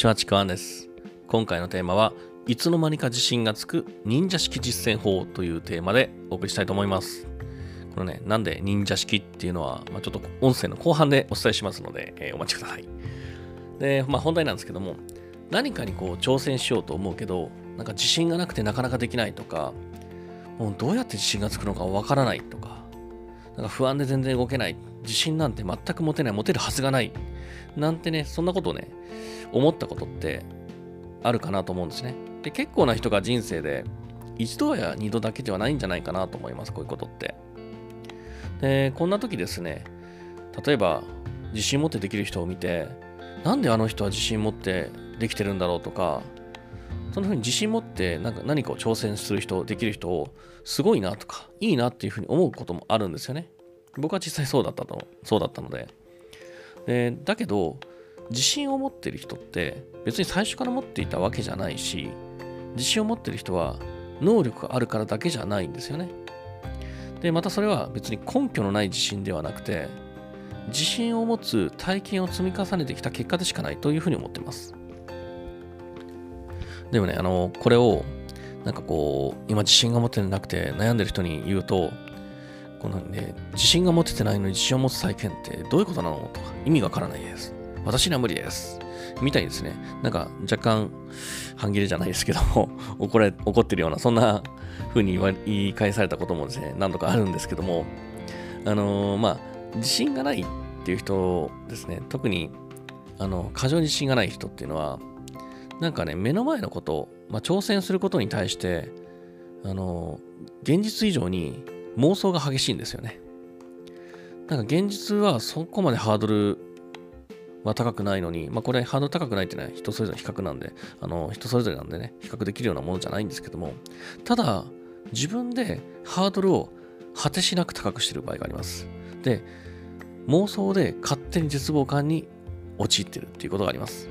ちは、ちくわんです。今回のテーマは、いつの間にか自信がつく忍者式実践法というテーマでお送りしたいと思います。このね、なんで忍者式っていうのは、まあ、ちょっと音声の後半でお伝えしますので、えーお待ちください。で、まあ本題なんですけども、何かにこう挑戦しようと思うけど、なんか自信がなくてなかなかできないとか、もうどうやって自信がつくのかわからないとか、なんか不安で全然動けない、自信なんて全く持てない、持てるはずがない、なんてね、そんなことをね、思ったことってあるかなと思うんですね。で、結構な人が人生で一度や二度だけではないんじゃないかなと思います、こういうことって。で、こんな時ですね、例えば自信持ってできる人を見て、なんであの人は自信持ってできてるんだろうとか、そんな風に自信持ってなんか何かを挑戦する人、できる人をすごいなとか、いいなっていう風に思うこともあるんですよね。僕は実際そうだったと、そうだったので。でだけど、自信を持ってる人って別に最初から持っていたわけじゃないし、自信を持ってる人は能力があるからだけじゃないんですよね。で、またそれは別に根拠のない自信ではなくて、自信を持つ体験を積み重ねてきた結果でしかないというふうに思ってます。でもね、あの、これを、なんかこう、今自信が持ってなくて悩んでる人に言うと、このね、自信が持ててないのに自信を持つ体験ってどういうことなの？とか意味がわからないです。私には無理です。みたいですね、なんか若干半切れじゃないですけども、怒れ怒ってるような、そんな風に言わ言い返されたこともですね、何度かあるんですけども、あのーまあ、自信がないっていう人ですね、特に、あの、過剰に自信がない人っていうのは、なんかね、目の前のこと、まあ、挑戦することに対して、あの現実以上に妄想が激しいんですよね。なんか現実はそこまでハードルは高くないのに、まあこれハードル高くないっていうのは人それぞれ比較なんで、あの人それぞれなんでね、比較できるようなものじゃないんですけども、ただ自分でハードルを果てしなく高くしてる場合があります。で、妄想で勝手に絶望感に陥ってるっていうことがあります。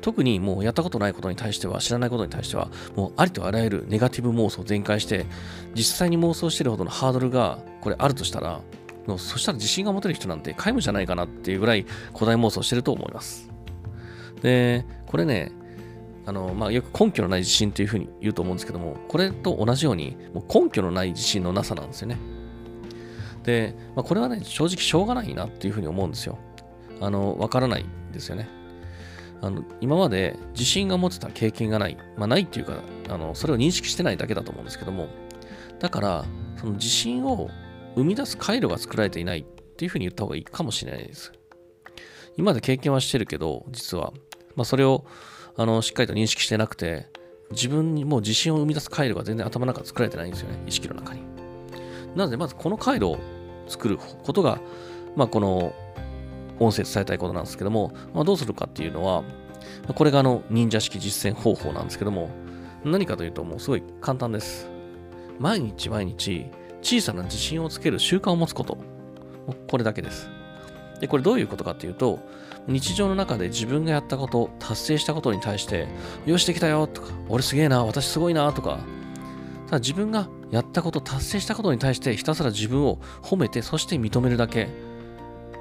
特にもうやったことないことに対しては、知らないことに対しては、もうありとあらゆるネガティブ妄想を全開して、実際に妄想してるほどのハードルがこれあるとしたら、もうそしたら自信が持てる人なんて皆無じゃないかなっていうぐらい古代妄想してると思います。で、これね、あの、まあ、よく根拠のない自信っていうふうに言うと思うんですけども、これと同じように、もう根拠のない自信のなさなんですよね。で、まあ、これはね、正直しょうがないなっていうふうに思うんですよ。あの、わからないですよね。あの今まで自信が持てた経験がない、まあ、ないっていうかあの、それを認識してないだけだと思うんですけども、だから、その自信を生み出す回路が作られていないっていうふうに言った方がいいかもしれないです。今まで経験はしてるけど、実は、まあ、それをあのしっかりと認識してなくて、自分にもう自信を生み出す回路が全然頭の中作られてないんですよね、意識の中に。なので、まずこの回路を作ることが、まあ、この音声伝えたいことなんですけども、まあ、どうするかっていうのは、これがあの忍者式実践方法なんですけども、何かというともうすごい簡単です。毎日毎日小さな自信をつける習慣を持つこと。これだけです。で、これどういうことかっていうと、日常の中で自分がやったこと、達成したことに対して、よしできたよとか、俺すげえな、私すごいなとか、ただ自分がやったこと、達成したことに対してひたすら自分を褒めて、そして認めるだけ。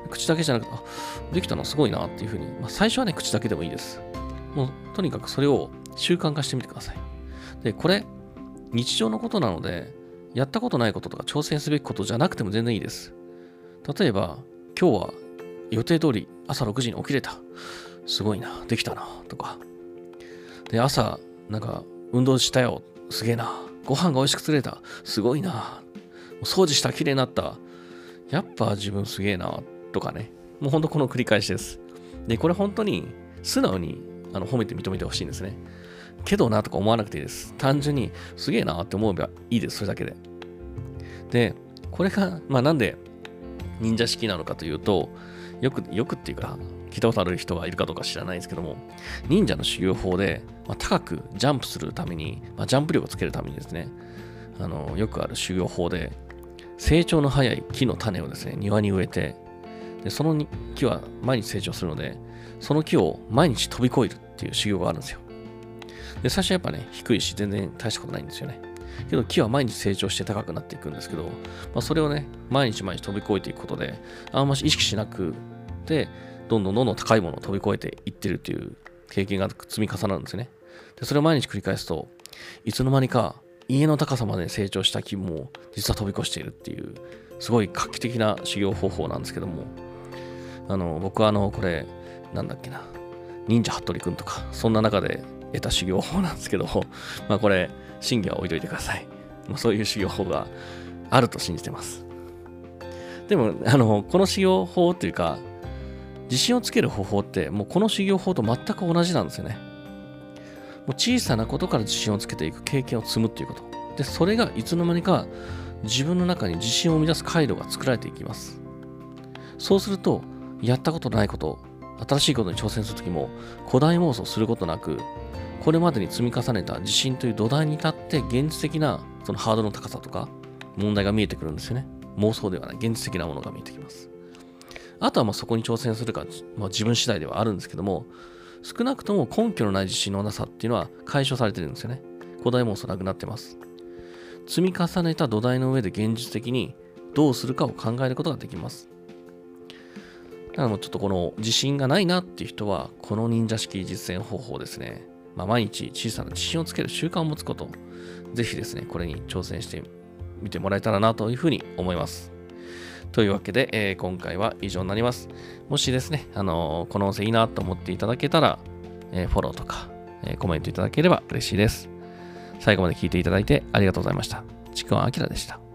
口だけじゃなくて、あ、できたのすごいなっていうふうに、まあ、最初はね、口だけでもいいです。もう、とにかくそれを習慣化してみてください。で、これ、日常のことなので、やったことないこととか挑戦すべきことじゃなくても全然いいです。例えば、今日は予定通り朝6時に起きれた。すごいな。できたな。とか。で、朝、なんか、運動したよ。すげえな。ご飯が美味しく作れた。すごいな。掃除した。綺麗になった。やっぱ自分すげえな。とかね。もうほんとこの繰り返しです。で、これ本当に素直にあの褒めて認めてほしいんですね。けどなとか思わなくていいです。単純にすげえなって思えばいいです。それだけで。で、これが、まあなんで忍者式なのかというと、よく、よくっていうか、聞いたことある人がいるかどうか知らないですけども、忍者の修行法で、まあ、高くジャンプするために、まあ、ジャンプ力をつけるためにですね、あの、よくある修行法で、成長の早い木の種をですね、庭に植えて、で、その木は毎日成長するので、その木を毎日飛び越えるっていう修行があるんですよ。で、最初はやっぱね、低いし、全然大したことないんですよね。けど木は毎日成長して高くなっていくんですけど、まあ、それをね、毎日毎日飛び越えていくことで、あんまし意識しなくて、どんどんどんどん高いものを飛び越えていってるっていう経験が積み重なるんですよね。で、それを毎日繰り返すと、いつの間にか家の高さまで成長した気も実は飛び越しているっていう、すごい画期的な修行方法なんですけども、あの、僕はあの、これ、なんだっけな、忍者服部くんとか、そんな中で得た修行法なんですけど、まあこれ、真偽は置いといてください。まあ、そういう修行法があると信じてます。でも、あの、この修行法というか、自信をつける方法って、もうこの修行法と全く同じなんですよね。もう小さなことから自信をつけていく経験を積むっていうこと。で、それがいつの間にか自分の中に自信を生み出す回路が作られていきます。そうすると、やったことないこと、新しいことに挑戦するときも、古代妄想することなく、これまでに積み重ねた自信という土台に立って、現実的なそのハードルの高さとか、問題が見えてくるんですよね。妄想ではない、現実的なものが見えてきます。あとはまあそこに挑戦するか、まあ、自分次第ではあるんですけども、少なくとも根拠のない自信のなさっていうのは解消されてるんですよね。古代妄想なくなってます。積み重ねた土台の上で現実的にどうするかを考えることができます。だからもうちょっとこの自信がないなっていう人は、この忍者式実践方法ですね。まあ、毎日小さな自信をつける習慣を持つこと、ぜひですね、これに挑戦してみてもらえたらなというふうに思います。というわけで、えー、今回は以上になります。もしですね、あのー、この音声いいなと思っていただけたら、えー、フォローとか、えコメントいただければ嬉しいです。最後まで聞いていただいてありがとうございました。ちくわあきらでした。